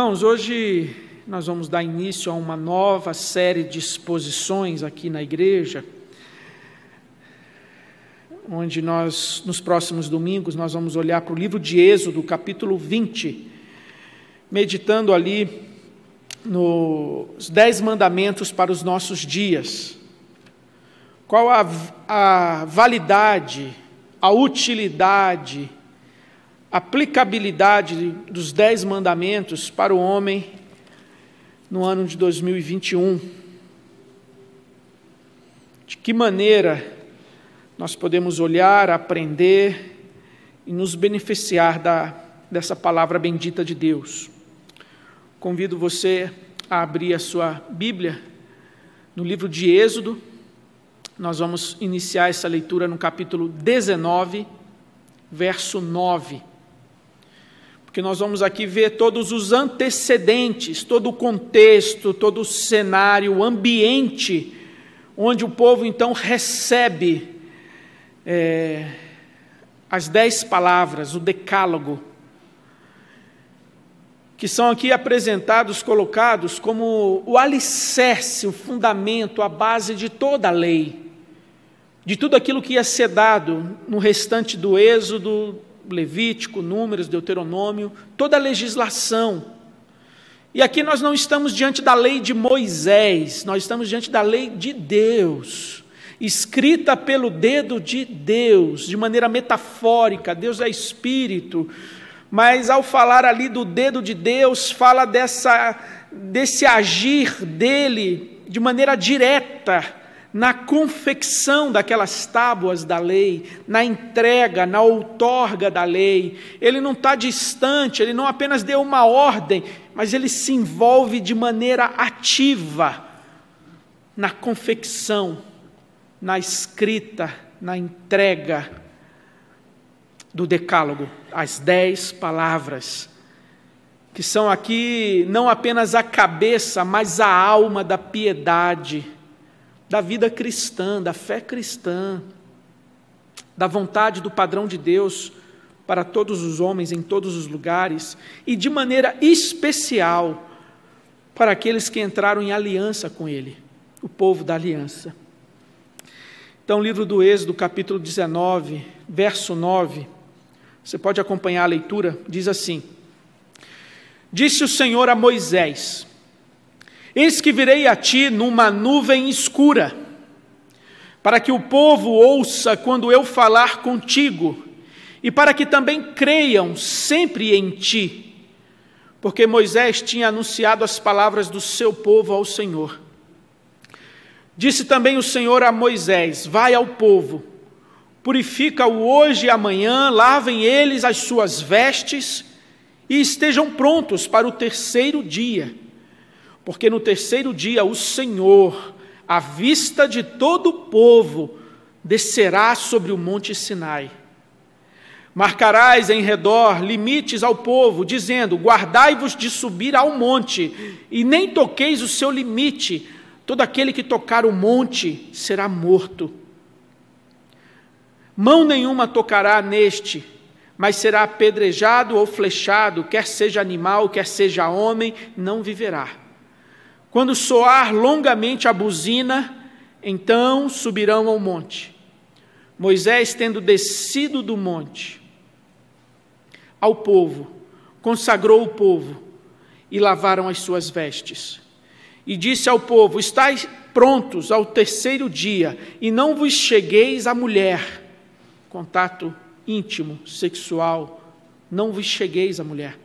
Irmãos, hoje nós vamos dar início a uma nova série de exposições aqui na igreja, onde nós, nos próximos domingos, nós vamos olhar para o livro de Êxodo, capítulo 20, meditando ali nos Dez Mandamentos para os nossos dias. Qual a, a validade, a utilidade, aplicabilidade dos Dez Mandamentos para o homem no ano de 2021. De que maneira nós podemos olhar, aprender e nos beneficiar da, dessa palavra bendita de Deus. Convido você a abrir a sua Bíblia no livro de Êxodo. Nós vamos iniciar essa leitura no capítulo 19, verso 9 porque nós vamos aqui ver todos os antecedentes, todo o contexto, todo o cenário, o ambiente, onde o povo então recebe é, as dez palavras, o decálogo, que são aqui apresentados, colocados como o alicerce, o fundamento, a base de toda a lei, de tudo aquilo que ia ser dado no restante do Êxodo, Levítico, Números, Deuteronômio, toda a legislação. E aqui nós não estamos diante da lei de Moisés, nós estamos diante da lei de Deus, escrita pelo dedo de Deus, de maneira metafórica. Deus é espírito, mas ao falar ali do dedo de Deus, fala dessa desse agir dele de maneira direta na confecção daquelas tábuas da lei, na entrega, na outorga da lei. Ele não está distante, ele não apenas deu uma ordem, mas ele se envolve de maneira ativa na confecção, na escrita, na entrega do Decálogo, as dez palavras, que são aqui não apenas a cabeça, mas a alma da piedade da vida cristã, da fé cristã, da vontade do padrão de Deus para todos os homens em todos os lugares e de maneira especial para aqueles que entraram em aliança com Ele, o povo da aliança. Então, livro do Êxodo, capítulo 19, verso 9, você pode acompanhar a leitura, diz assim: Disse o Senhor a Moisés: Eis que virei a ti numa nuvem escura, para que o povo ouça quando eu falar contigo, e para que também creiam sempre em ti. Porque Moisés tinha anunciado as palavras do seu povo ao Senhor. Disse também o Senhor a Moisés: Vai ao povo, purifica-o hoje e amanhã, lavem eles as suas vestes e estejam prontos para o terceiro dia porque no terceiro dia o Senhor, à vista de todo o povo, descerá sobre o monte Sinai. Marcarás em redor limites ao povo, dizendo: Guardai-vos de subir ao monte, e nem toqueis o seu limite. Todo aquele que tocar o monte será morto. Mão nenhuma tocará neste, mas será apedrejado ou flechado, quer seja animal, quer seja homem, não viverá. Quando soar longamente a buzina, então subirão ao monte. Moisés, tendo descido do monte ao povo, consagrou o povo e lavaram as suas vestes. E disse ao povo: Estais prontos ao terceiro dia, e não vos chegueis à mulher. Contato íntimo, sexual, não vos chegueis à mulher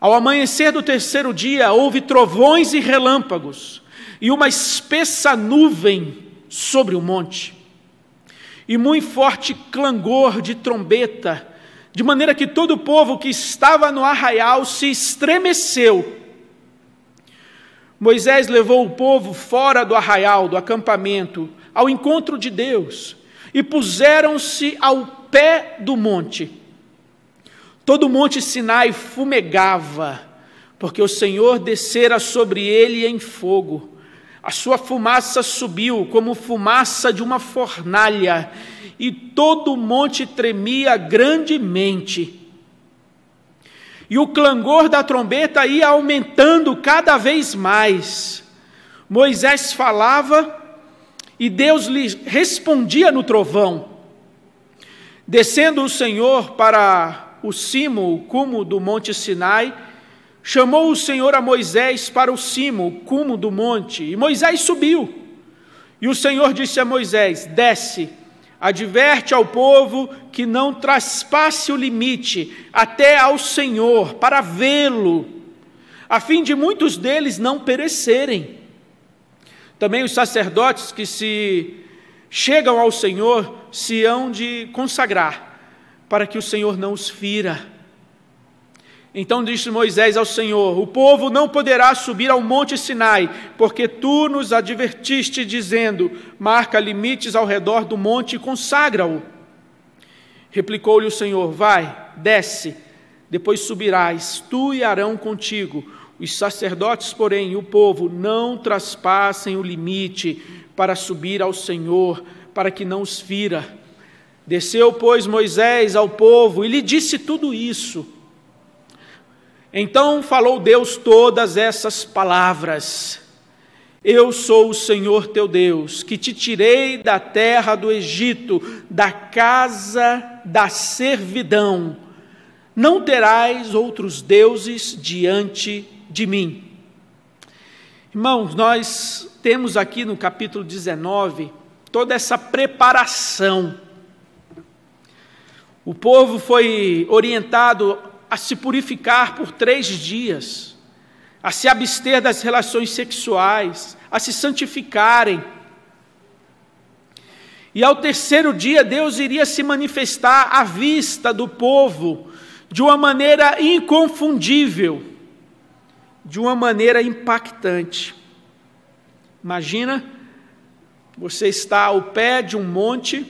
ao amanhecer do terceiro dia, houve trovões e relâmpagos, e uma espessa nuvem sobre o monte, e muito forte clangor de trombeta, de maneira que todo o povo que estava no arraial se estremeceu. Moisés levou o povo fora do arraial, do acampamento, ao encontro de Deus, e puseram-se ao pé do monte. Todo o monte Sinai fumegava, porque o Senhor descera sobre ele em fogo. A sua fumaça subiu como fumaça de uma fornalha, e todo o monte tremia grandemente. e o clangor da trombeta ia aumentando cada vez mais. Moisés falava e Deus lhe respondia no trovão. Descendo o Senhor para o cimo, o cumo do monte Sinai, chamou o Senhor a Moisés para o cimo, o cumo do monte, e Moisés subiu. E o Senhor disse a Moisés: Desce Adverte ao povo que não traspasse o limite até ao Senhor, para vê-lo, a fim de muitos deles não perecerem. Também os sacerdotes que se chegam ao Senhor se hão de consagrar, para que o Senhor não os fira. Então disse Moisés ao Senhor: O povo não poderá subir ao monte Sinai, porque tu nos advertiste, dizendo: Marca limites ao redor do monte e consagra-o. Replicou-lhe o Senhor: Vai, desce, depois subirás, tu e Arão contigo. Os sacerdotes, porém, e o povo não traspassem o limite para subir ao Senhor, para que não os fira. Desceu, pois, Moisés ao povo e lhe disse tudo isso. Então falou Deus todas essas palavras: Eu sou o Senhor teu Deus, que te tirei da terra do Egito, da casa da servidão. Não terás outros deuses diante de mim. Irmãos, nós temos aqui no capítulo 19 toda essa preparação. O povo foi orientado a se purificar por três dias, a se abster das relações sexuais, a se santificarem. E ao terceiro dia, Deus iria se manifestar à vista do povo de uma maneira inconfundível, de uma maneira impactante. Imagina, você está ao pé de um monte,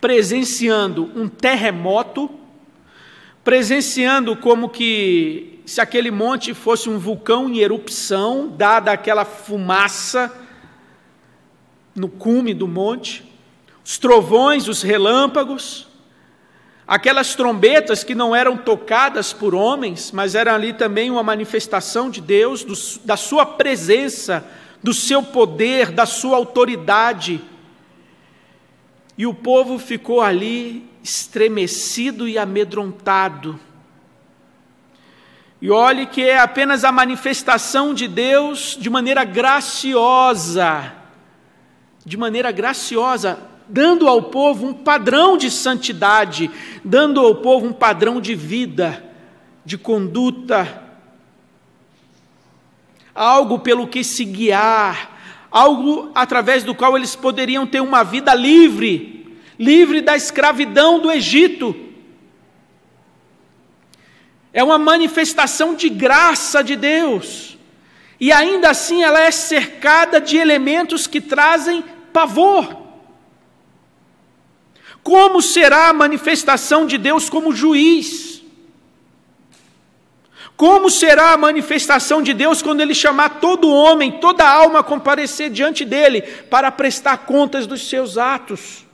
presenciando um terremoto, presenciando como que se aquele monte fosse um vulcão em erupção, dada aquela fumaça no cume do monte, os trovões, os relâmpagos, aquelas trombetas que não eram tocadas por homens, mas eram ali também uma manifestação de Deus, do, da sua presença, do seu poder, da sua autoridade. E o povo ficou ali estremecido e amedrontado. E olhe que é apenas a manifestação de Deus de maneira graciosa, de maneira graciosa, dando ao povo um padrão de santidade, dando ao povo um padrão de vida, de conduta, algo pelo que se guiar, algo através do qual eles poderiam ter uma vida livre livre da escravidão do Egito. É uma manifestação de graça de Deus. E ainda assim ela é cercada de elementos que trazem pavor. Como será a manifestação de Deus como juiz? Como será a manifestação de Deus quando Ele chamar todo homem, toda alma a comparecer diante dele para prestar contas dos seus atos?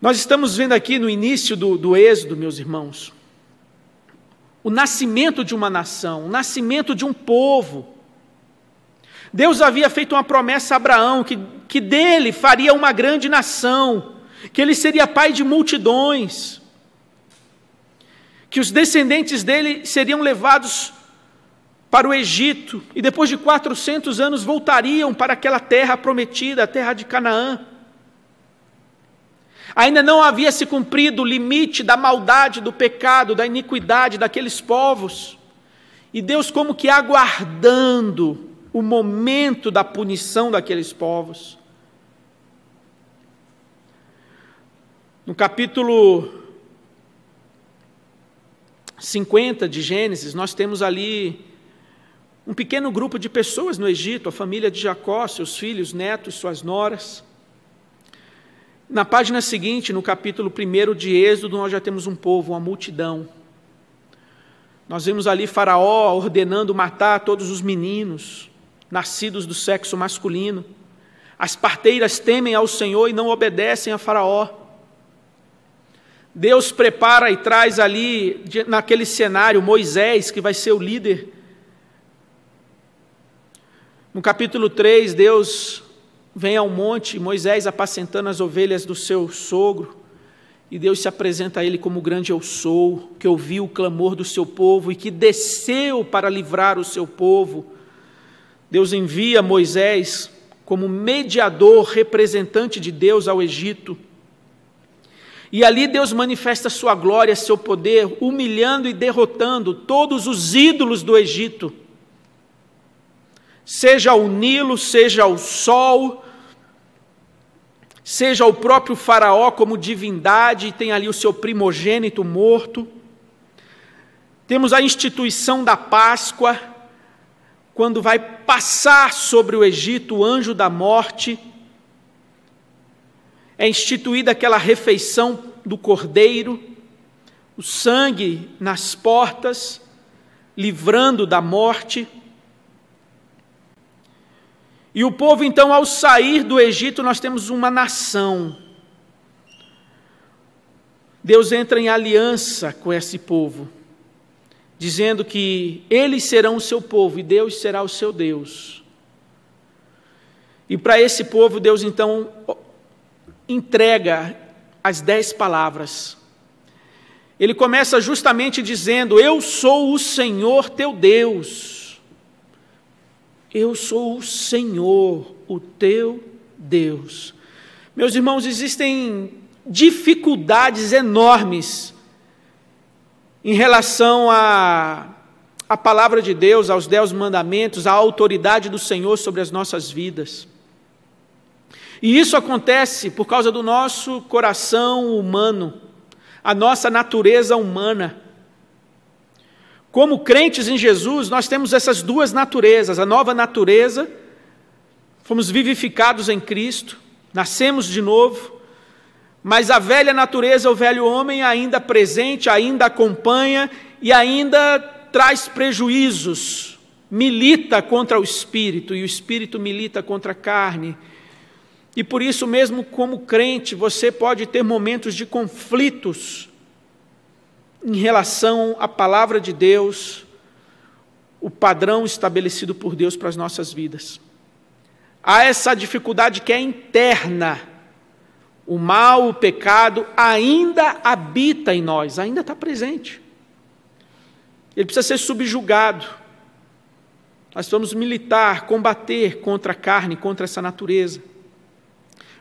Nós estamos vendo aqui no início do, do Êxodo, meus irmãos, o nascimento de uma nação, o nascimento de um povo. Deus havia feito uma promessa a Abraão que, que dele faria uma grande nação, que ele seria pai de multidões, que os descendentes dele seriam levados para o Egito e depois de 400 anos voltariam para aquela terra prometida, a terra de Canaã. Ainda não havia se cumprido o limite da maldade, do pecado, da iniquidade daqueles povos. E Deus, como que aguardando o momento da punição daqueles povos. No capítulo 50 de Gênesis, nós temos ali um pequeno grupo de pessoas no Egito, a família de Jacó, seus filhos, netos, suas noras. Na página seguinte, no capítulo 1 de Êxodo, nós já temos um povo, uma multidão. Nós vemos ali Faraó ordenando matar todos os meninos nascidos do sexo masculino. As parteiras temem ao Senhor e não obedecem a Faraó. Deus prepara e traz ali, naquele cenário, Moisés, que vai ser o líder. No capítulo 3, Deus vem ao monte, Moisés apacentando as ovelhas do seu sogro, e Deus se apresenta a ele como grande eu sou, que ouviu o clamor do seu povo e que desceu para livrar o seu povo. Deus envia Moisés como mediador, representante de Deus ao Egito. E ali Deus manifesta sua glória, seu poder, humilhando e derrotando todos os ídolos do Egito. Seja o Nilo, seja o sol, seja o próprio Faraó como divindade, e tem ali o seu primogênito morto. Temos a instituição da Páscoa, quando vai passar sobre o Egito o anjo da morte, é instituída aquela refeição do cordeiro, o sangue nas portas, livrando da morte. E o povo, então, ao sair do Egito, nós temos uma nação. Deus entra em aliança com esse povo dizendo que eles serão o seu povo e Deus será o seu Deus. E para esse povo, Deus então entrega as dez palavras. Ele começa justamente dizendo: Eu sou o Senhor teu Deus. Eu sou o Senhor, o teu Deus. Meus irmãos, existem dificuldades enormes em relação à, à palavra de Deus, aos dez mandamentos, à autoridade do Senhor sobre as nossas vidas. E isso acontece por causa do nosso coração humano, a nossa natureza humana. Como crentes em Jesus, nós temos essas duas naturezas: a nova natureza, fomos vivificados em Cristo, nascemos de novo, mas a velha natureza, o velho homem, ainda presente, ainda acompanha e ainda traz prejuízos, milita contra o espírito e o espírito milita contra a carne. E por isso, mesmo como crente, você pode ter momentos de conflitos em relação à palavra de Deus, o padrão estabelecido por Deus para as nossas vidas. Há essa dificuldade que é interna o mal, o pecado ainda habita em nós, ainda está presente. Ele precisa ser subjugado. Nós vamos militar, combater contra a carne, contra essa natureza.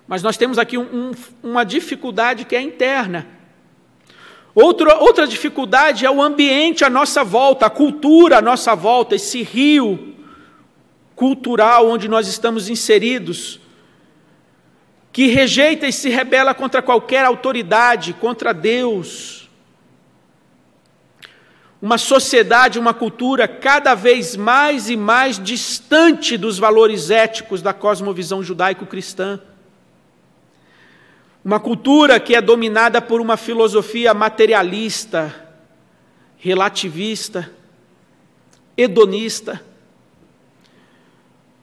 Mas nós temos aqui um, um, uma dificuldade que é interna. Outra, outra dificuldade é o ambiente à nossa volta, a cultura à nossa volta, esse rio cultural onde nós estamos inseridos que rejeita e se rebela contra qualquer autoridade, contra Deus. Uma sociedade, uma cultura cada vez mais e mais distante dos valores éticos da cosmovisão judaico-cristã. Uma cultura que é dominada por uma filosofia materialista, relativista, hedonista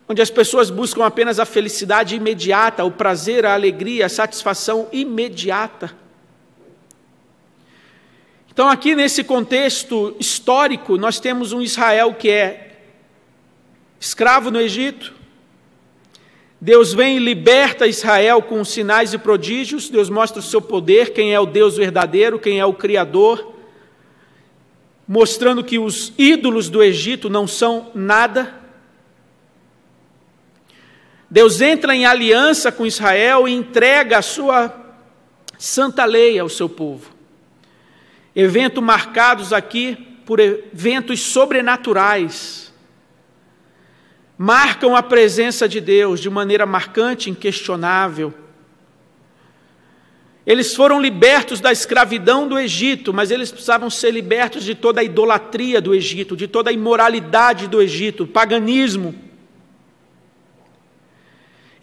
onde as pessoas buscam apenas a felicidade imediata, o prazer, a alegria, a satisfação imediata. Então, aqui nesse contexto histórico, nós temos um Israel que é escravo no Egito. Deus vem e liberta Israel com sinais e prodígios, Deus mostra o seu poder, quem é o Deus verdadeiro, quem é o Criador, mostrando que os ídolos do Egito não são nada. Deus entra em aliança com Israel e entrega a sua santa lei ao seu povo. Eventos marcados aqui por eventos sobrenaturais. Marcam a presença de Deus de maneira marcante, inquestionável. Eles foram libertos da escravidão do Egito, mas eles precisavam ser libertos de toda a idolatria do Egito, de toda a imoralidade do Egito, paganismo.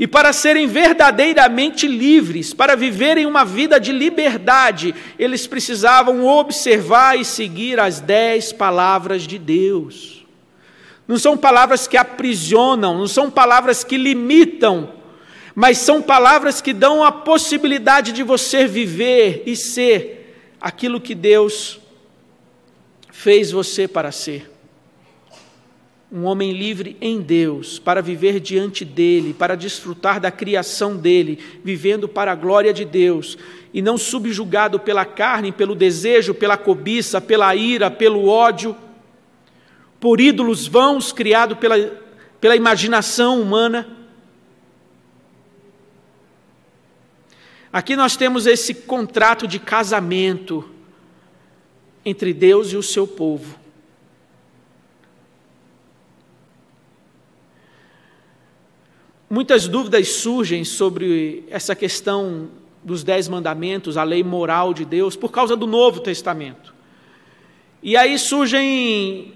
E para serem verdadeiramente livres, para viverem uma vida de liberdade, eles precisavam observar e seguir as dez palavras de Deus. Não são palavras que aprisionam, não são palavras que limitam, mas são palavras que dão a possibilidade de você viver e ser aquilo que Deus fez você para ser. Um homem livre em Deus, para viver diante dele, para desfrutar da criação dele, vivendo para a glória de Deus, e não subjugado pela carne, pelo desejo, pela cobiça, pela ira, pelo ódio, por ídolos vãos criados pela, pela imaginação humana. Aqui nós temos esse contrato de casamento entre Deus e o seu povo. Muitas dúvidas surgem sobre essa questão dos Dez Mandamentos, a lei moral de Deus, por causa do Novo Testamento. E aí surgem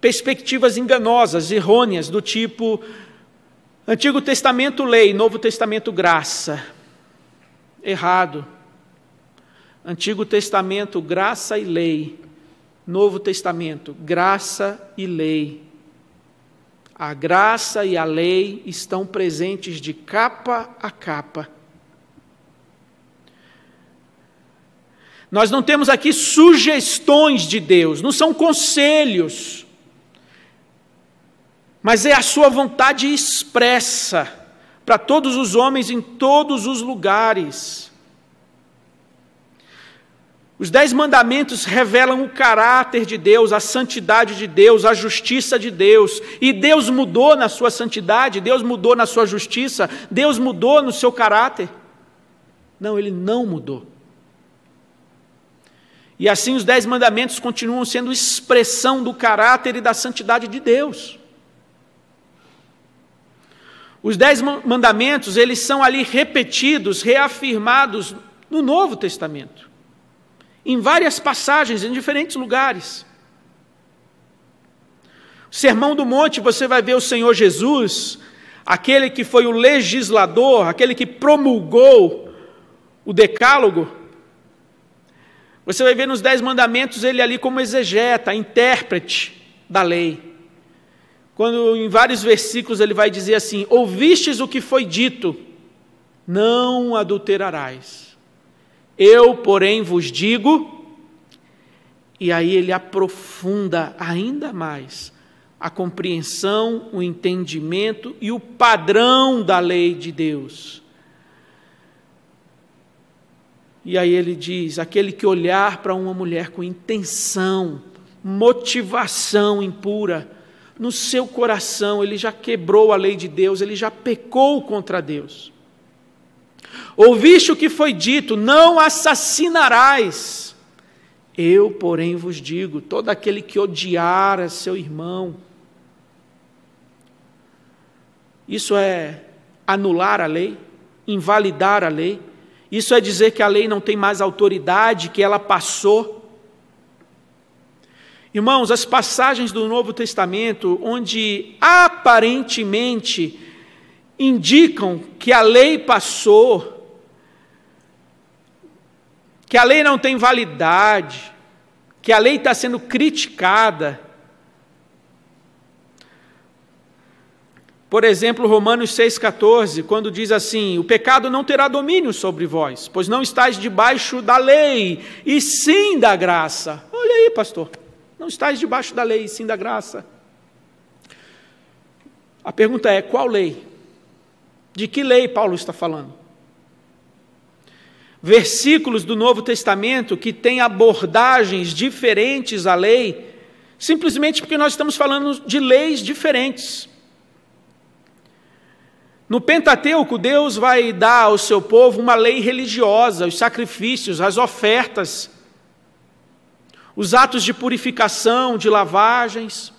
perspectivas enganosas, errôneas, do tipo: Antigo Testamento, lei, Novo Testamento, graça. Errado. Antigo Testamento, graça e lei. Novo Testamento, graça e lei. A graça e a lei estão presentes de capa a capa. Nós não temos aqui sugestões de Deus, não são conselhos, mas é a sua vontade expressa para todos os homens em todos os lugares. Os dez mandamentos revelam o caráter de Deus, a santidade de Deus, a justiça de Deus. E Deus mudou na sua santidade, Deus mudou na sua justiça, Deus mudou no seu caráter. Não, ele não mudou. E assim os dez mandamentos continuam sendo expressão do caráter e da santidade de Deus. Os dez mandamentos, eles são ali repetidos, reafirmados no Novo Testamento, em várias passagens, em diferentes lugares. Sermão do Monte, você vai ver o Senhor Jesus, aquele que foi o legislador, aquele que promulgou o Decálogo. Você vai ver nos Dez Mandamentos ele ali como exegeta, intérprete da lei quando em vários versículos ele vai dizer assim: Ouvistes o que foi dito, não adulterarás. Eu, porém, vos digo, e aí ele aprofunda ainda mais a compreensão, o entendimento e o padrão da lei de Deus. E aí ele diz: aquele que olhar para uma mulher com intenção, motivação impura, no seu coração, ele já quebrou a lei de Deus, ele já pecou contra Deus. Ouviste o que foi dito: não assassinarás. Eu, porém, vos digo: todo aquele que odiar a seu irmão, isso é anular a lei, invalidar a lei, isso é dizer que a lei não tem mais autoridade, que ela passou. Irmãos, as passagens do Novo Testamento, onde aparentemente indicam que a lei passou, que a lei não tem validade, que a lei está sendo criticada. Por exemplo, Romanos 6,14, quando diz assim: O pecado não terá domínio sobre vós, pois não estáis debaixo da lei, e sim da graça. Olha aí, pastor. Não estáis debaixo da lei, sim da graça. A pergunta é: qual lei? De que lei Paulo está falando? Versículos do Novo Testamento que têm abordagens diferentes à lei, simplesmente porque nós estamos falando de leis diferentes. No Pentateuco, Deus vai dar ao seu povo uma lei religiosa, os sacrifícios, as ofertas, os atos de purificação, de lavagens,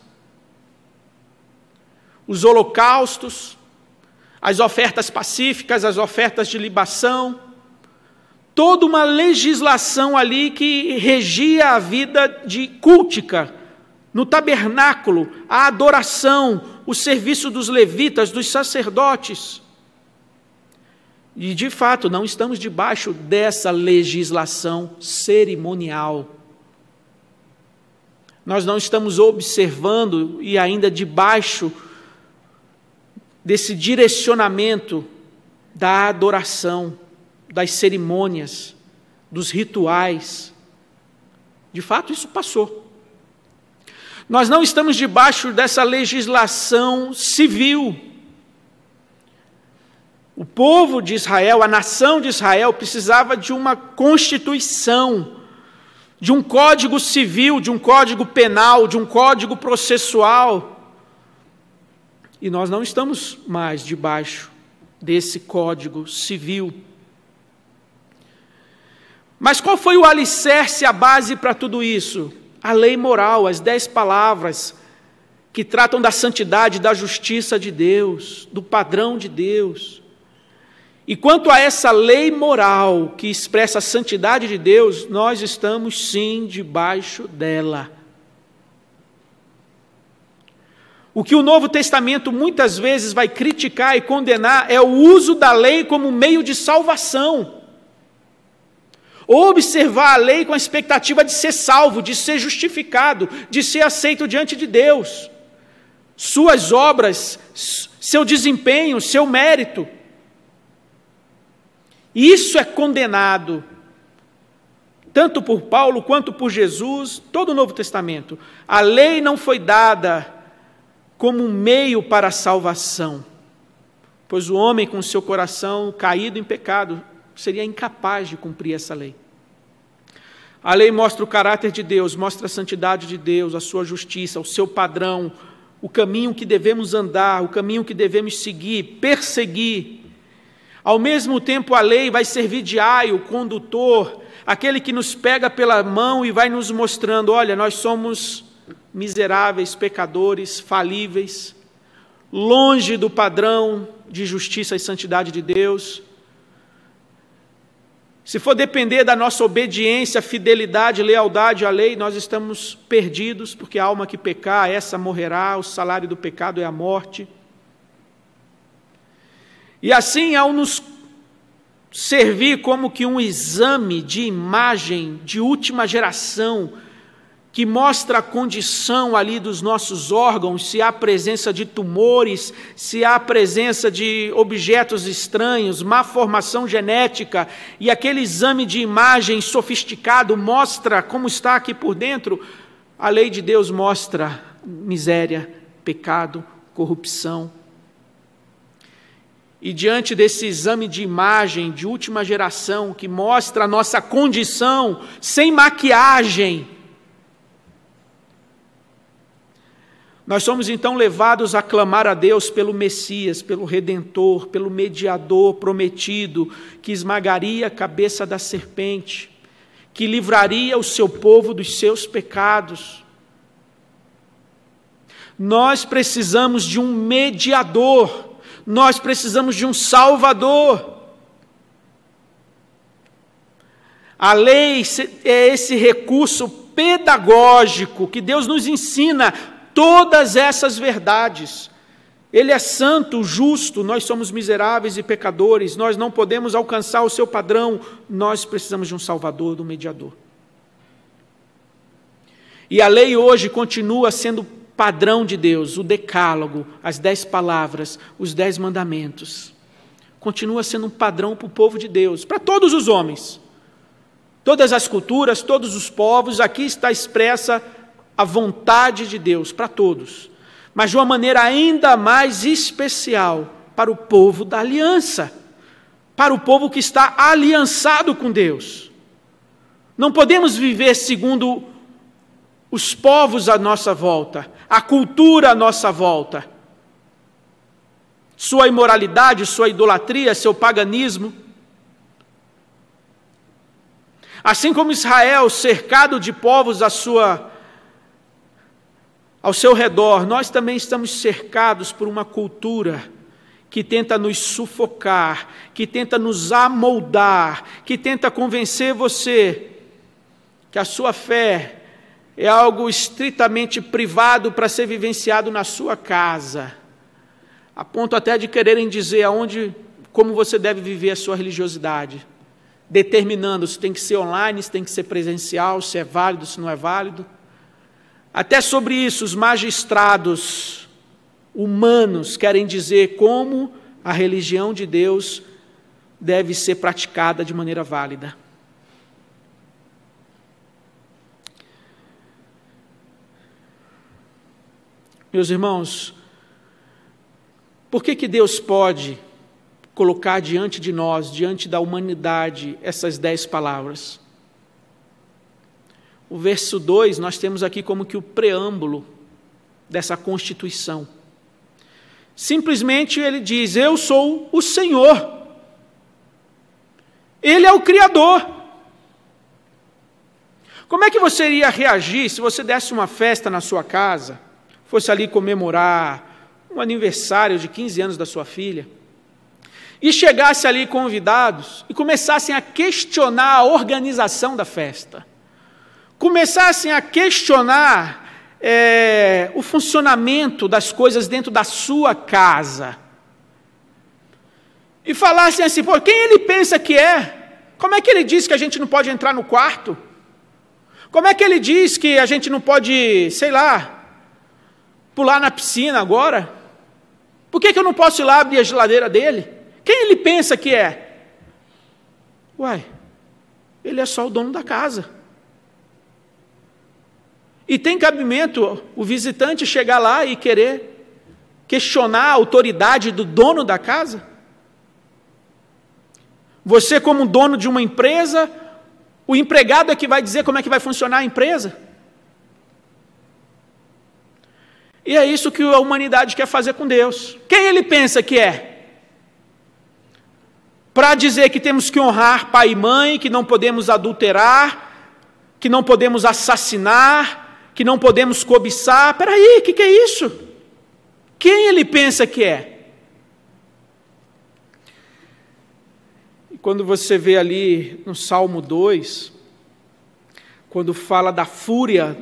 os holocaustos, as ofertas pacíficas, as ofertas de libação, toda uma legislação ali que regia a vida de cultica, no tabernáculo, a adoração, o serviço dos levitas, dos sacerdotes. E de fato, não estamos debaixo dessa legislação cerimonial. Nós não estamos observando e ainda debaixo desse direcionamento da adoração, das cerimônias, dos rituais. De fato, isso passou. Nós não estamos debaixo dessa legislação civil. O povo de Israel, a nação de Israel, precisava de uma constituição, de um código civil, de um código penal, de um código processual. E nós não estamos mais debaixo desse código civil. Mas qual foi o alicerce, a base para tudo isso? A lei moral, as dez palavras que tratam da santidade, da justiça de Deus, do padrão de Deus. E quanto a essa lei moral que expressa a santidade de Deus, nós estamos sim debaixo dela. O que o Novo Testamento muitas vezes vai criticar e condenar é o uso da lei como meio de salvação. Observar a lei com a expectativa de ser salvo, de ser justificado, de ser aceito diante de Deus. Suas obras, seu desempenho, seu mérito. Isso é condenado, tanto por Paulo quanto por Jesus, todo o Novo Testamento. A lei não foi dada como um meio para a salvação, pois o homem, com seu coração caído em pecado, seria incapaz de cumprir essa lei. A lei mostra o caráter de Deus, mostra a santidade de Deus, a sua justiça, o seu padrão, o caminho que devemos andar, o caminho que devemos seguir, perseguir. Ao mesmo tempo, a lei vai servir de aio, condutor, aquele que nos pega pela mão e vai nos mostrando: olha, nós somos miseráveis, pecadores, falíveis, longe do padrão de justiça e santidade de Deus. Se for depender da nossa obediência, fidelidade, lealdade à lei, nós estamos perdidos, porque a alma que pecar, essa morrerá, o salário do pecado é a morte. E assim, ao nos servir como que um exame de imagem de última geração, que mostra a condição ali dos nossos órgãos, se há presença de tumores, se há presença de objetos estranhos, má formação genética, e aquele exame de imagem sofisticado mostra como está aqui por dentro, a lei de Deus mostra miséria, pecado, corrupção, e diante desse exame de imagem de última geração que mostra a nossa condição sem maquiagem, nós somos então levados a clamar a Deus pelo Messias, pelo Redentor, pelo mediador prometido, que esmagaria a cabeça da serpente, que livraria o seu povo dos seus pecados. Nós precisamos de um mediador nós precisamos de um Salvador. A lei é esse recurso pedagógico que Deus nos ensina todas essas verdades. Ele é santo, justo, nós somos miseráveis e pecadores, nós não podemos alcançar o seu padrão, nós precisamos de um Salvador, de um mediador. E a lei hoje continua sendo padrão de Deus, o decálogo, as dez palavras, os dez mandamentos. Continua sendo um padrão para o povo de Deus, para todos os homens. Todas as culturas, todos os povos, aqui está expressa a vontade de Deus para todos, mas de uma maneira ainda mais especial para o povo da aliança, para o povo que está aliançado com Deus. Não podemos viver segundo os povos à nossa volta, a cultura à nossa volta. Sua imoralidade, sua idolatria, seu paganismo. Assim como Israel, cercado de povos à sua ao seu redor, nós também estamos cercados por uma cultura que tenta nos sufocar, que tenta nos amoldar, que tenta convencer você que a sua fé é algo estritamente privado para ser vivenciado na sua casa, a ponto até de quererem dizer aonde, como você deve viver a sua religiosidade, determinando se tem que ser online, se tem que ser presencial, se é válido, se não é válido. Até sobre isso, os magistrados humanos querem dizer como a religião de Deus deve ser praticada de maneira válida. Meus irmãos, por que, que Deus pode colocar diante de nós, diante da humanidade, essas dez palavras? O verso 2 nós temos aqui como que o preâmbulo dessa constituição. Simplesmente ele diz: Eu sou o Senhor. Ele é o Criador. Como é que você iria reagir se você desse uma festa na sua casa, fosse ali comemorar um aniversário de 15 anos da sua filha, e chegasse ali convidados e começassem a questionar a organização da festa, começassem a questionar é, o funcionamento das coisas dentro da sua casa. E falassem assim, pô, quem ele pensa que é? Como é que ele diz que a gente não pode entrar no quarto? Como é que ele diz que a gente não pode, sei lá, pular na piscina agora? Por que, que eu não posso ir lá abrir a geladeira dele? Quem ele pensa que é? Uai, ele é só o dono da casa. E tem cabimento o visitante chegar lá e querer questionar a autoridade do dono da casa? Você, como dono de uma empresa, o empregado é que vai dizer como é que vai funcionar a empresa? E é isso que a humanidade quer fazer com Deus. Quem ele pensa que é? Para dizer que temos que honrar pai e mãe, que não podemos adulterar, que não podemos assassinar, que não podemos cobiçar. Peraí, o que, que é isso? Quem ele pensa que é? E quando você vê ali no Salmo 2, quando fala da fúria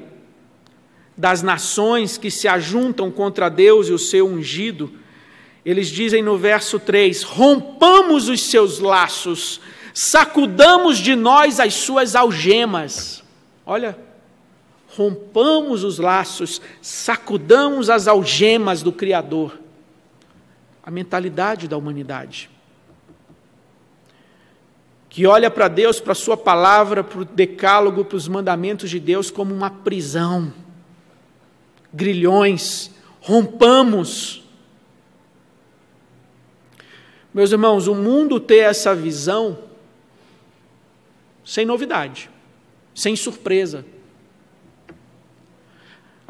das nações que se ajuntam contra Deus e o seu ungido, eles dizem no verso 3: rompamos os seus laços, sacudamos de nós as suas algemas. Olha, rompamos os laços, sacudamos as algemas do Criador. A mentalidade da humanidade. Que olha para Deus, para Sua palavra, para o decálogo, para os mandamentos de Deus como uma prisão. Grilhões, rompamos. Meus irmãos, o mundo ter essa visão, sem novidade, sem surpresa.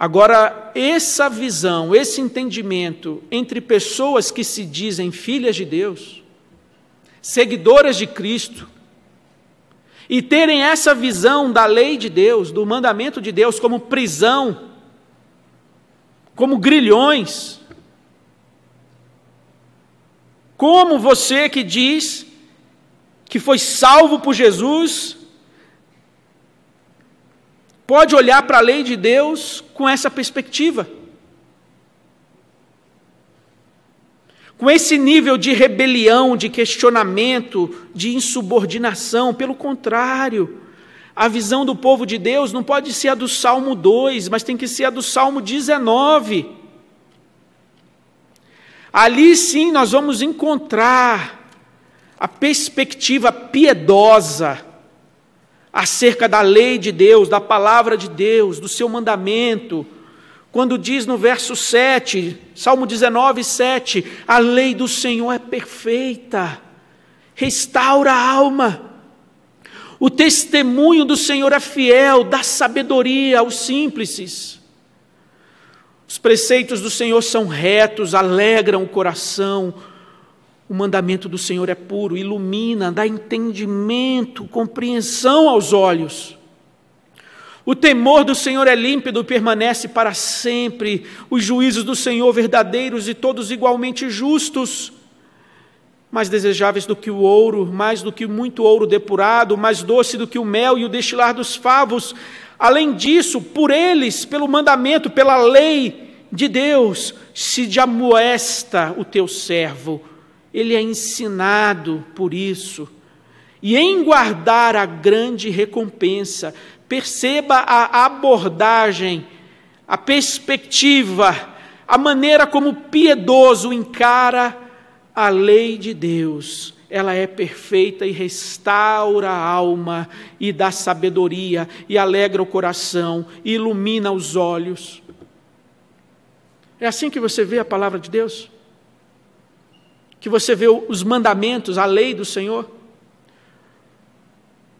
Agora, essa visão, esse entendimento entre pessoas que se dizem filhas de Deus, seguidoras de Cristo, e terem essa visão da lei de Deus, do mandamento de Deus, como prisão, como grilhões, como você que diz que foi salvo por Jesus, pode olhar para a lei de Deus com essa perspectiva. Com esse nível de rebelião, de questionamento, de insubordinação, pelo contrário, a visão do povo de Deus não pode ser a do Salmo 2, mas tem que ser a do Salmo 19. Ali sim nós vamos encontrar a perspectiva piedosa acerca da lei de Deus, da palavra de Deus, do seu mandamento. Quando diz no verso 7, Salmo 19, 7, a lei do Senhor é perfeita, restaura a alma. O testemunho do Senhor é fiel, dá sabedoria aos simples. Os preceitos do Senhor são retos, alegram o coração, o mandamento do Senhor é puro, ilumina, dá entendimento, compreensão aos olhos. O temor do Senhor é límpido, permanece para sempre. Os juízos do Senhor verdadeiros e todos igualmente justos. Mais desejáveis do que o ouro, mais do que muito ouro depurado, mais doce do que o mel e o destilar dos favos. Além disso, por eles, pelo mandamento, pela lei de Deus, se amoesta o teu servo ele é ensinado por isso. E em guardar a grande recompensa, perceba a abordagem, a perspectiva, a maneira como piedoso encara a lei de Deus. ela é perfeita e restaura a alma e dá sabedoria e alegra o coração e ilumina os olhos. É assim que você vê a palavra de Deus? Que você vê os mandamentos, a lei do Senhor?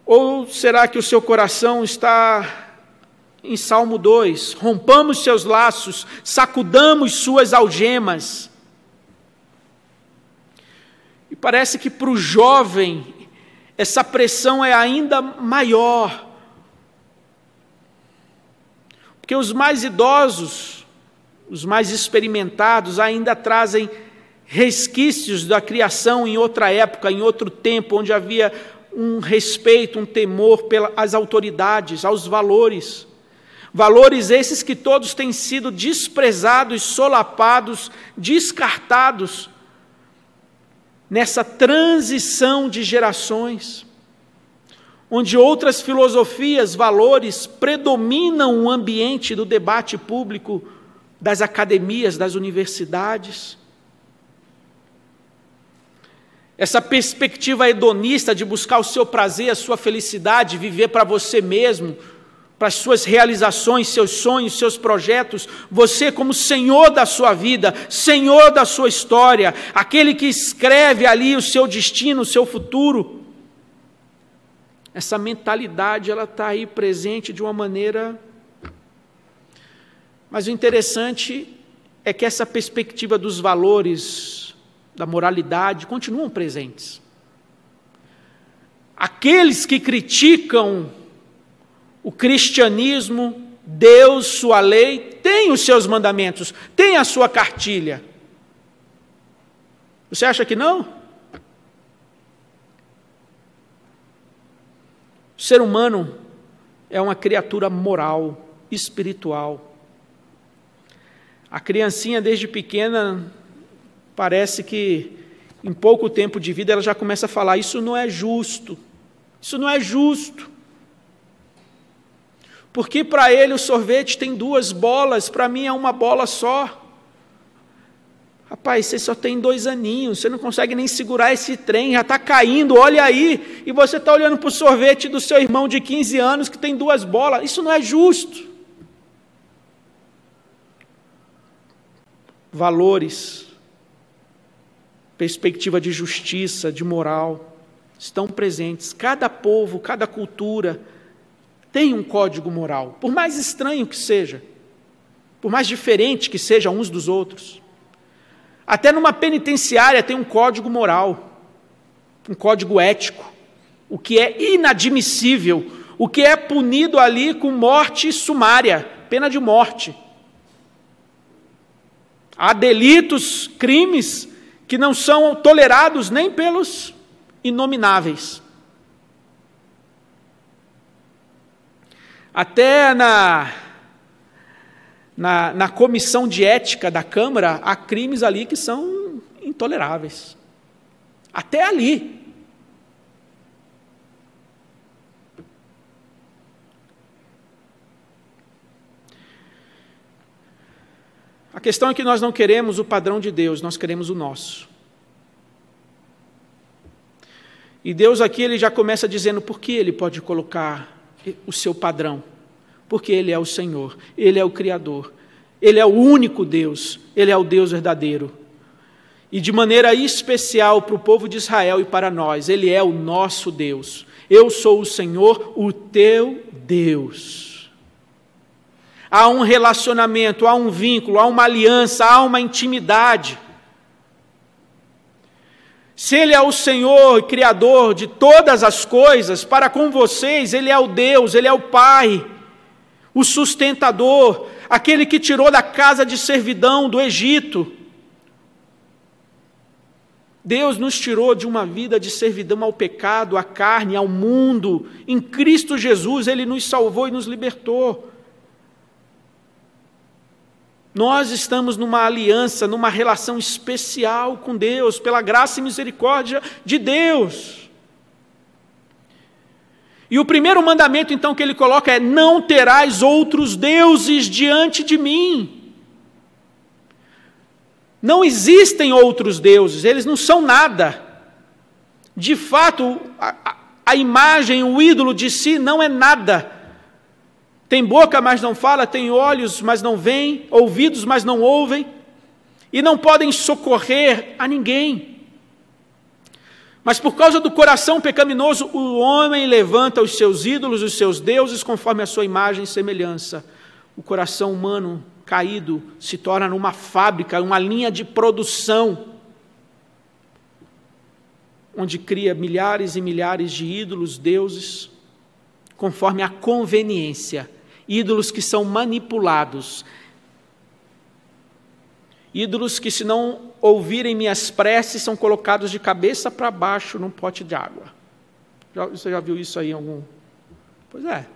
Ou será que o seu coração está em Salmo 2: rompamos seus laços, sacudamos suas algemas? E parece que para o jovem essa pressão é ainda maior. Porque os mais idosos, os mais experimentados, ainda trazem resquícios da criação em outra época, em outro tempo, onde havia um respeito, um temor pelas autoridades, aos valores. Valores esses que todos têm sido desprezados, solapados, descartados nessa transição de gerações, onde outras filosofias, valores predominam o ambiente do debate público das academias, das universidades. Essa perspectiva hedonista de buscar o seu prazer, a sua felicidade, viver para você mesmo, para as suas realizações, seus sonhos, seus projetos, você, como senhor da sua vida, senhor da sua história, aquele que escreve ali o seu destino, o seu futuro. Essa mentalidade, ela está aí presente de uma maneira. Mas o interessante é que essa perspectiva dos valores, da moralidade, continuam presentes. Aqueles que criticam o cristianismo, Deus, sua lei, tem os seus mandamentos, tem a sua cartilha. Você acha que não? O ser humano é uma criatura moral, espiritual. A criancinha, desde pequena, parece que em pouco tempo de vida ela já começa a falar: Isso não é justo, isso não é justo. Porque para ele o sorvete tem duas bolas, para mim é uma bola só. Rapaz, você só tem dois aninhos, você não consegue nem segurar esse trem, já está caindo, olha aí, e você está olhando para o sorvete do seu irmão de 15 anos que tem duas bolas, isso não é justo. Valores, perspectiva de justiça, de moral, estão presentes. Cada povo, cada cultura, tem um código moral, por mais estranho que seja, por mais diferente que seja uns dos outros. Até numa penitenciária tem um código moral, um código ético, o que é inadmissível, o que é punido ali com morte sumária, pena de morte. Há delitos, crimes que não são tolerados nem pelos inomináveis. Até na, na, na comissão de ética da Câmara, há crimes ali que são intoleráveis. Até ali. A questão é que nós não queremos o padrão de Deus, nós queremos o nosso. E Deus aqui ele já começa dizendo por que ele pode colocar o seu padrão, porque Ele é o Senhor, Ele é o Criador, Ele é o único Deus, Ele é o Deus verdadeiro. E de maneira especial para o povo de Israel e para nós, Ele é o nosso Deus. Eu sou o Senhor, o teu Deus. Há um relacionamento, há um vínculo, há uma aliança, há uma intimidade. Se Ele é o Senhor e Criador de todas as coisas, para com vocês, Ele é o Deus, Ele é o Pai, o sustentador, aquele que tirou da casa de servidão do Egito. Deus nos tirou de uma vida de servidão ao pecado, à carne, ao mundo. Em Cristo Jesus, Ele nos salvou e nos libertou. Nós estamos numa aliança, numa relação especial com Deus, pela graça e misericórdia de Deus. E o primeiro mandamento, então, que ele coloca é: Não terás outros deuses diante de mim. Não existem outros deuses, eles não são nada. De fato, a, a imagem, o ídolo de si não é nada. Tem boca, mas não fala, tem olhos, mas não veem, ouvidos, mas não ouvem, e não podem socorrer a ninguém. Mas por causa do coração pecaminoso, o homem levanta os seus ídolos, os seus deuses, conforme a sua imagem e semelhança. O coração humano caído se torna numa fábrica, uma linha de produção onde cria milhares e milhares de ídolos, deuses, conforme a conveniência, ídolos que são manipulados, ídolos que, se não ouvirem minhas preces, são colocados de cabeça para baixo num pote de água. Já, você já viu isso aí em algum? Pois é.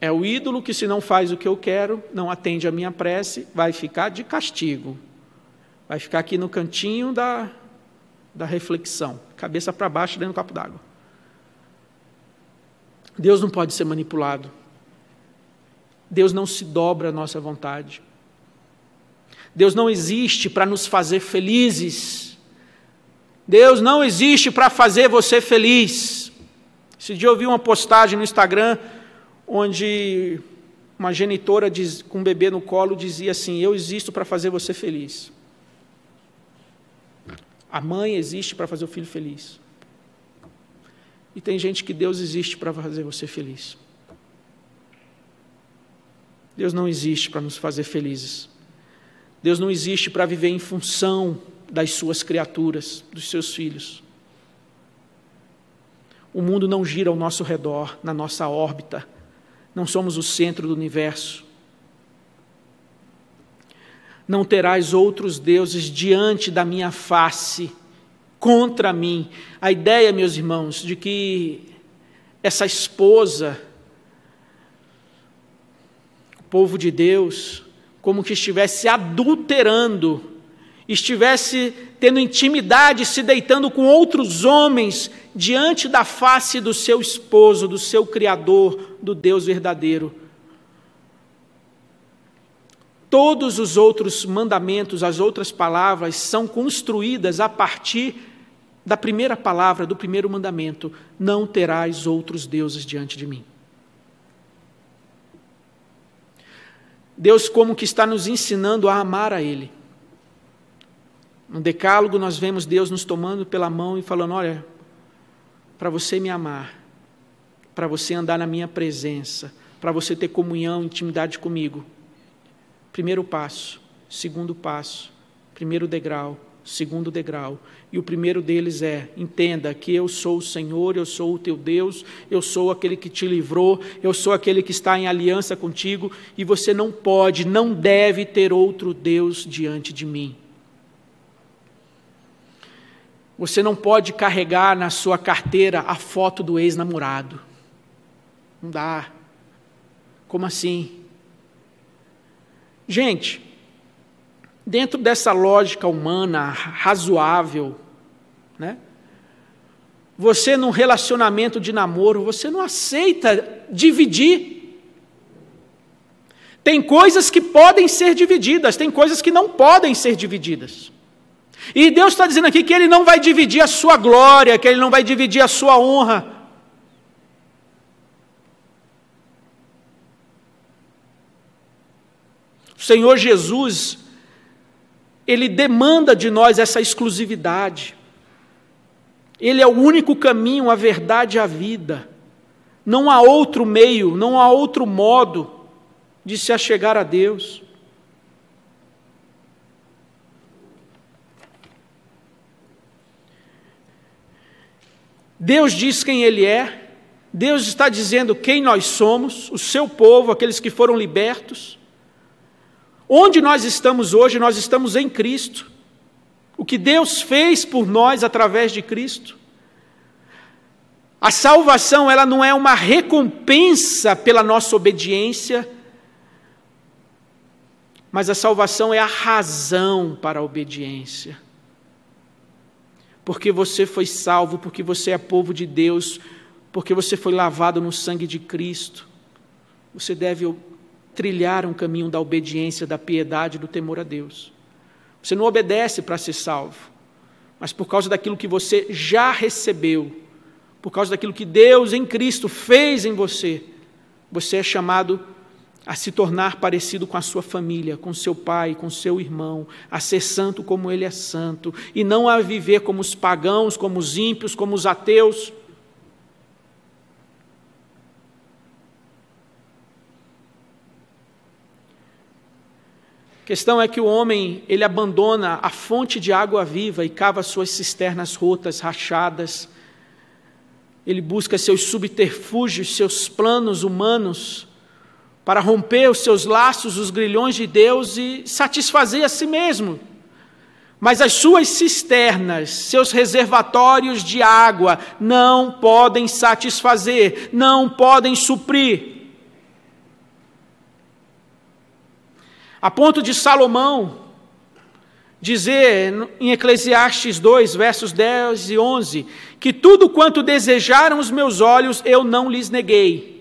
É o ídolo que, se não faz o que eu quero, não atende a minha prece, vai ficar de castigo. Vai ficar aqui no cantinho da, da reflexão, cabeça para baixo dentro do copo d'água. Deus não pode ser manipulado. Deus não se dobra à nossa vontade. Deus não existe para nos fazer felizes. Deus não existe para fazer você feliz. Esse dia eu vi uma postagem no Instagram onde uma genitora diz, com um bebê no colo dizia assim: Eu existo para fazer você feliz. A mãe existe para fazer o filho feliz. E tem gente que Deus existe para fazer você feliz. Deus não existe para nos fazer felizes. Deus não existe para viver em função das suas criaturas, dos seus filhos. O mundo não gira ao nosso redor, na nossa órbita. Não somos o centro do universo não terás outros deuses diante da minha face, contra mim. A ideia, meus irmãos, de que essa esposa, povo de Deus, como que estivesse adulterando, estivesse tendo intimidade, se deitando com outros homens diante da face do seu esposo, do seu Criador, do Deus verdadeiro Todos os outros mandamentos, as outras palavras, são construídas a partir da primeira palavra, do primeiro mandamento: Não terás outros deuses diante de mim. Deus, como que está nos ensinando a amar a Ele. No Decálogo, nós vemos Deus nos tomando pela mão e falando: Olha, para você me amar, para você andar na minha presença, para você ter comunhão, intimidade comigo, Primeiro passo, segundo passo, primeiro degrau, segundo degrau. E o primeiro deles é: entenda que eu sou o Senhor, eu sou o teu Deus, eu sou aquele que te livrou, eu sou aquele que está em aliança contigo, e você não pode, não deve ter outro Deus diante de mim. Você não pode carregar na sua carteira a foto do ex-namorado. Não dá. Como assim? Gente, dentro dessa lógica humana razoável, né? Você num relacionamento de namoro, você não aceita dividir. Tem coisas que podem ser divididas, tem coisas que não podem ser divididas. E Deus está dizendo aqui que Ele não vai dividir a sua glória, que Ele não vai dividir a sua honra. Senhor Jesus, Ele demanda de nós essa exclusividade. Ele é o único caminho, a verdade e a vida. Não há outro meio, não há outro modo de se achegar a Deus. Deus diz quem Ele é, Deus está dizendo quem nós somos, o seu povo, aqueles que foram libertos. Onde nós estamos hoje, nós estamos em Cristo. O que Deus fez por nós através de Cristo. A salvação, ela não é uma recompensa pela nossa obediência, mas a salvação é a razão para a obediência. Porque você foi salvo, porque você é povo de Deus, porque você foi lavado no sangue de Cristo. Você deve trilhar um caminho da obediência, da piedade, do temor a Deus. Você não obedece para ser salvo, mas por causa daquilo que você já recebeu, por causa daquilo que Deus em Cristo fez em você, você é chamado a se tornar parecido com a sua família, com seu pai, com seu irmão, a ser santo como ele é santo, e não a viver como os pagãos, como os ímpios, como os ateus. A questão é que o homem, ele abandona a fonte de água viva e cava suas cisternas rotas, rachadas. Ele busca seus subterfúgios, seus planos humanos para romper os seus laços, os grilhões de Deus e satisfazer a si mesmo. Mas as suas cisternas, seus reservatórios de água, não podem satisfazer, não podem suprir. A ponto de Salomão dizer em Eclesiastes 2, versos 10 e 11, que tudo quanto desejaram os meus olhos eu não lhes neguei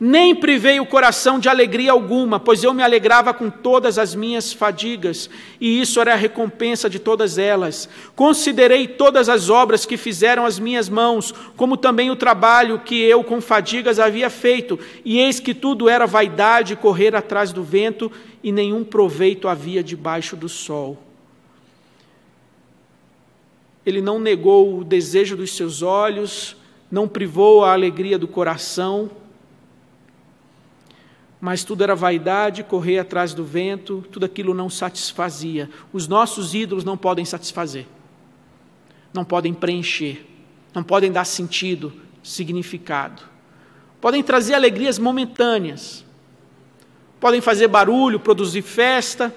nem privei o coração de alegria alguma, pois eu me alegrava com todas as minhas fadigas, e isso era a recompensa de todas elas. Considerei todas as obras que fizeram as minhas mãos, como também o trabalho que eu com fadigas havia feito, e eis que tudo era vaidade, correr atrás do vento, e nenhum proveito havia debaixo do sol. Ele não negou o desejo dos seus olhos, não privou a alegria do coração, mas tudo era vaidade, correr atrás do vento, tudo aquilo não satisfazia. Os nossos ídolos não podem satisfazer, não podem preencher, não podem dar sentido, significado. Podem trazer alegrias momentâneas, podem fazer barulho, produzir festa,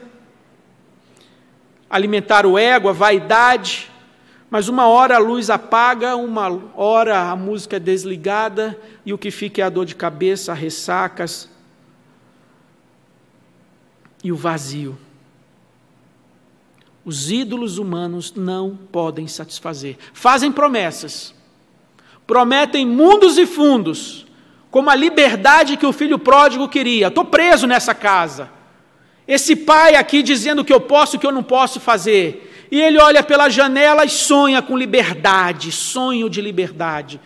alimentar o ego, a vaidade, mas uma hora a luz apaga, uma hora a música é desligada e o que fica é a dor de cabeça, ressacas, e o vazio. Os ídolos humanos não podem satisfazer. Fazem promessas, prometem mundos e fundos, como a liberdade que o filho pródigo queria. Estou preso nessa casa. Esse pai aqui dizendo o que eu posso e o que eu não posso fazer. E ele olha pela janela e sonha com liberdade, sonho de liberdade.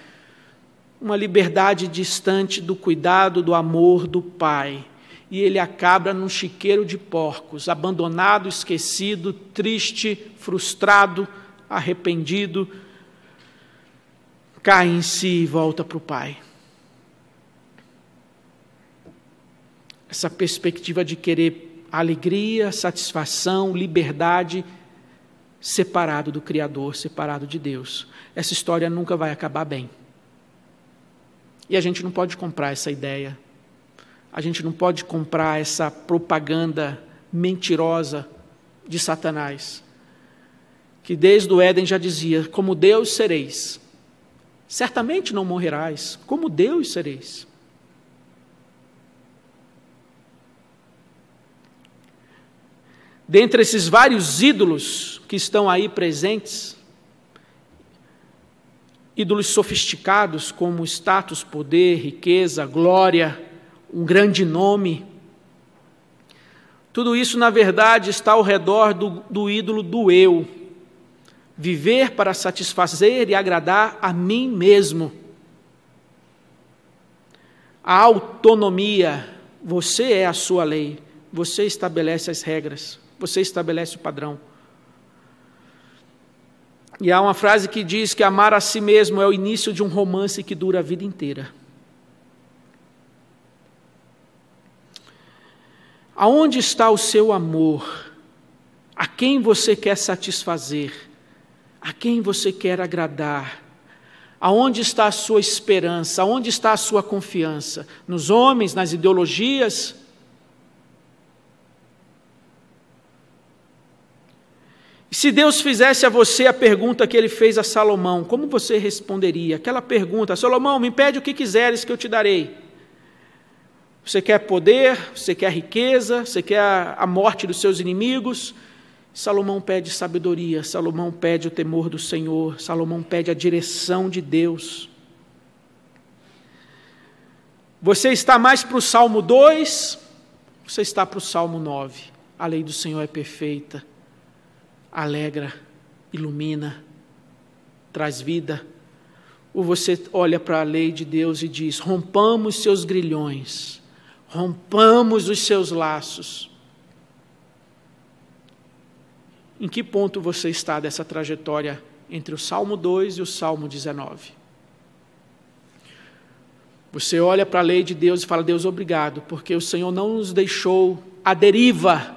Uma liberdade distante do cuidado, do amor do pai e ele acaba num chiqueiro de porcos, abandonado, esquecido, triste, frustrado, arrependido, cai em si e volta para o Pai. Essa perspectiva de querer alegria, satisfação, liberdade, separado do Criador, separado de Deus. Essa história nunca vai acabar bem. E a gente não pode comprar essa ideia a gente não pode comprar essa propaganda mentirosa de Satanás, que desde o Éden já dizia: como Deus sereis. Certamente não morrerás, como Deus sereis. Dentre esses vários ídolos que estão aí presentes, ídolos sofisticados como status, poder, riqueza, glória, um grande nome. Tudo isso, na verdade, está ao redor do, do ídolo do eu. Viver para satisfazer e agradar a mim mesmo. A autonomia, você é a sua lei, você estabelece as regras, você estabelece o padrão. E há uma frase que diz que amar a si mesmo é o início de um romance que dura a vida inteira. Aonde está o seu amor? A quem você quer satisfazer? A quem você quer agradar? Aonde está a sua esperança? Aonde está a sua confiança? Nos homens, nas ideologias? Se Deus fizesse a você a pergunta que ele fez a Salomão, como você responderia? Aquela pergunta: Salomão, me pede o que quiseres que eu te darei. Você quer poder, você quer riqueza, você quer a morte dos seus inimigos. Salomão pede sabedoria, Salomão pede o temor do Senhor, Salomão pede a direção de Deus. Você está mais para o Salmo 2, você está para o Salmo 9. A lei do Senhor é perfeita, alegra, ilumina, traz vida, ou você olha para a lei de Deus e diz: rompamos seus grilhões, rompamos os seus laços. Em que ponto você está dessa trajetória entre o Salmo 2 e o Salmo 19? Você olha para a lei de Deus e fala: Deus, obrigado, porque o Senhor não nos deixou à deriva,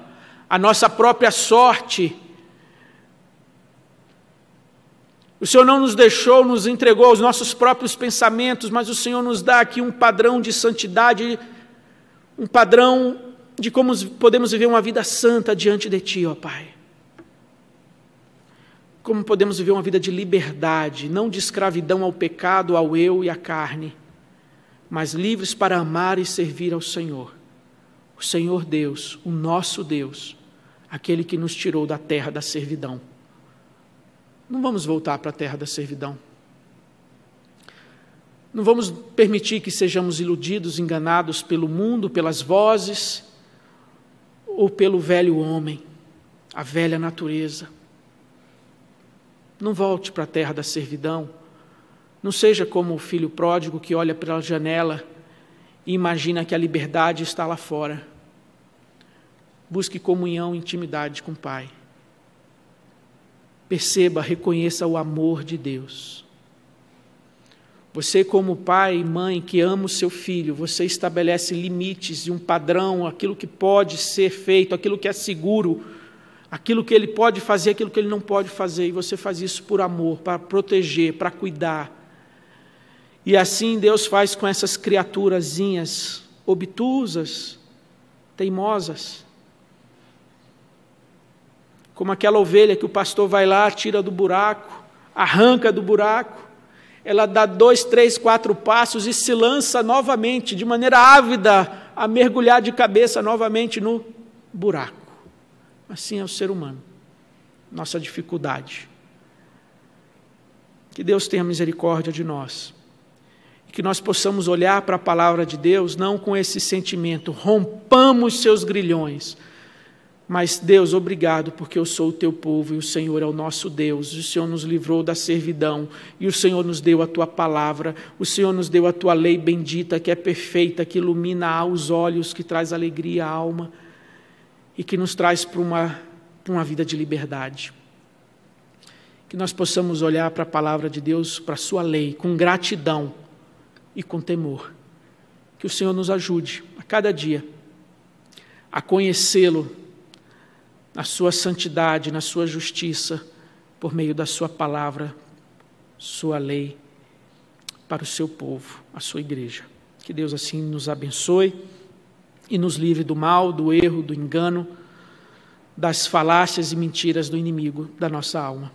a nossa própria sorte. O Senhor não nos deixou, nos entregou aos nossos próprios pensamentos, mas o Senhor nos dá aqui um padrão de santidade, um padrão de como podemos viver uma vida santa diante de Ti, ó Pai. Como podemos viver uma vida de liberdade, não de escravidão ao pecado, ao eu e à carne, mas livres para amar e servir ao Senhor. O Senhor Deus, o nosso Deus, aquele que nos tirou da terra da servidão. Não vamos voltar para a terra da servidão. Não vamos permitir que sejamos iludidos, enganados pelo mundo, pelas vozes ou pelo velho homem, a velha natureza. Não volte para a terra da servidão. Não seja como o filho pródigo que olha pela janela e imagina que a liberdade está lá fora. Busque comunhão e intimidade com o Pai. Perceba, reconheça o amor de Deus. Você, como pai e mãe que ama o seu filho, você estabelece limites e um padrão, aquilo que pode ser feito, aquilo que é seguro, aquilo que ele pode fazer, aquilo que ele não pode fazer, e você faz isso por amor, para proteger, para cuidar. E assim Deus faz com essas criaturazinhas obtusas, teimosas como aquela ovelha que o pastor vai lá, tira do buraco, arranca do buraco, ela dá dois, três, quatro passos e se lança novamente, de maneira ávida, a mergulhar de cabeça novamente no buraco. Assim é o ser humano, nossa dificuldade. Que Deus tenha misericórdia de nós. Que nós possamos olhar para a palavra de Deus não com esse sentimento, rompamos seus grilhões mas, Deus, obrigado, porque eu sou o teu povo e o Senhor é o nosso Deus. O Senhor nos livrou da servidão e o Senhor nos deu a tua palavra. O Senhor nos deu a tua lei bendita, que é perfeita, que ilumina os olhos, que traz alegria à alma e que nos traz para uma, uma vida de liberdade. Que nós possamos olhar para a palavra de Deus, para a sua lei, com gratidão e com temor. Que o Senhor nos ajude a cada dia a conhecê-lo na sua santidade, na sua justiça, por meio da sua palavra, sua lei, para o seu povo, a sua igreja. Que Deus assim nos abençoe e nos livre do mal, do erro, do engano, das falácias e mentiras do inimigo da nossa alma.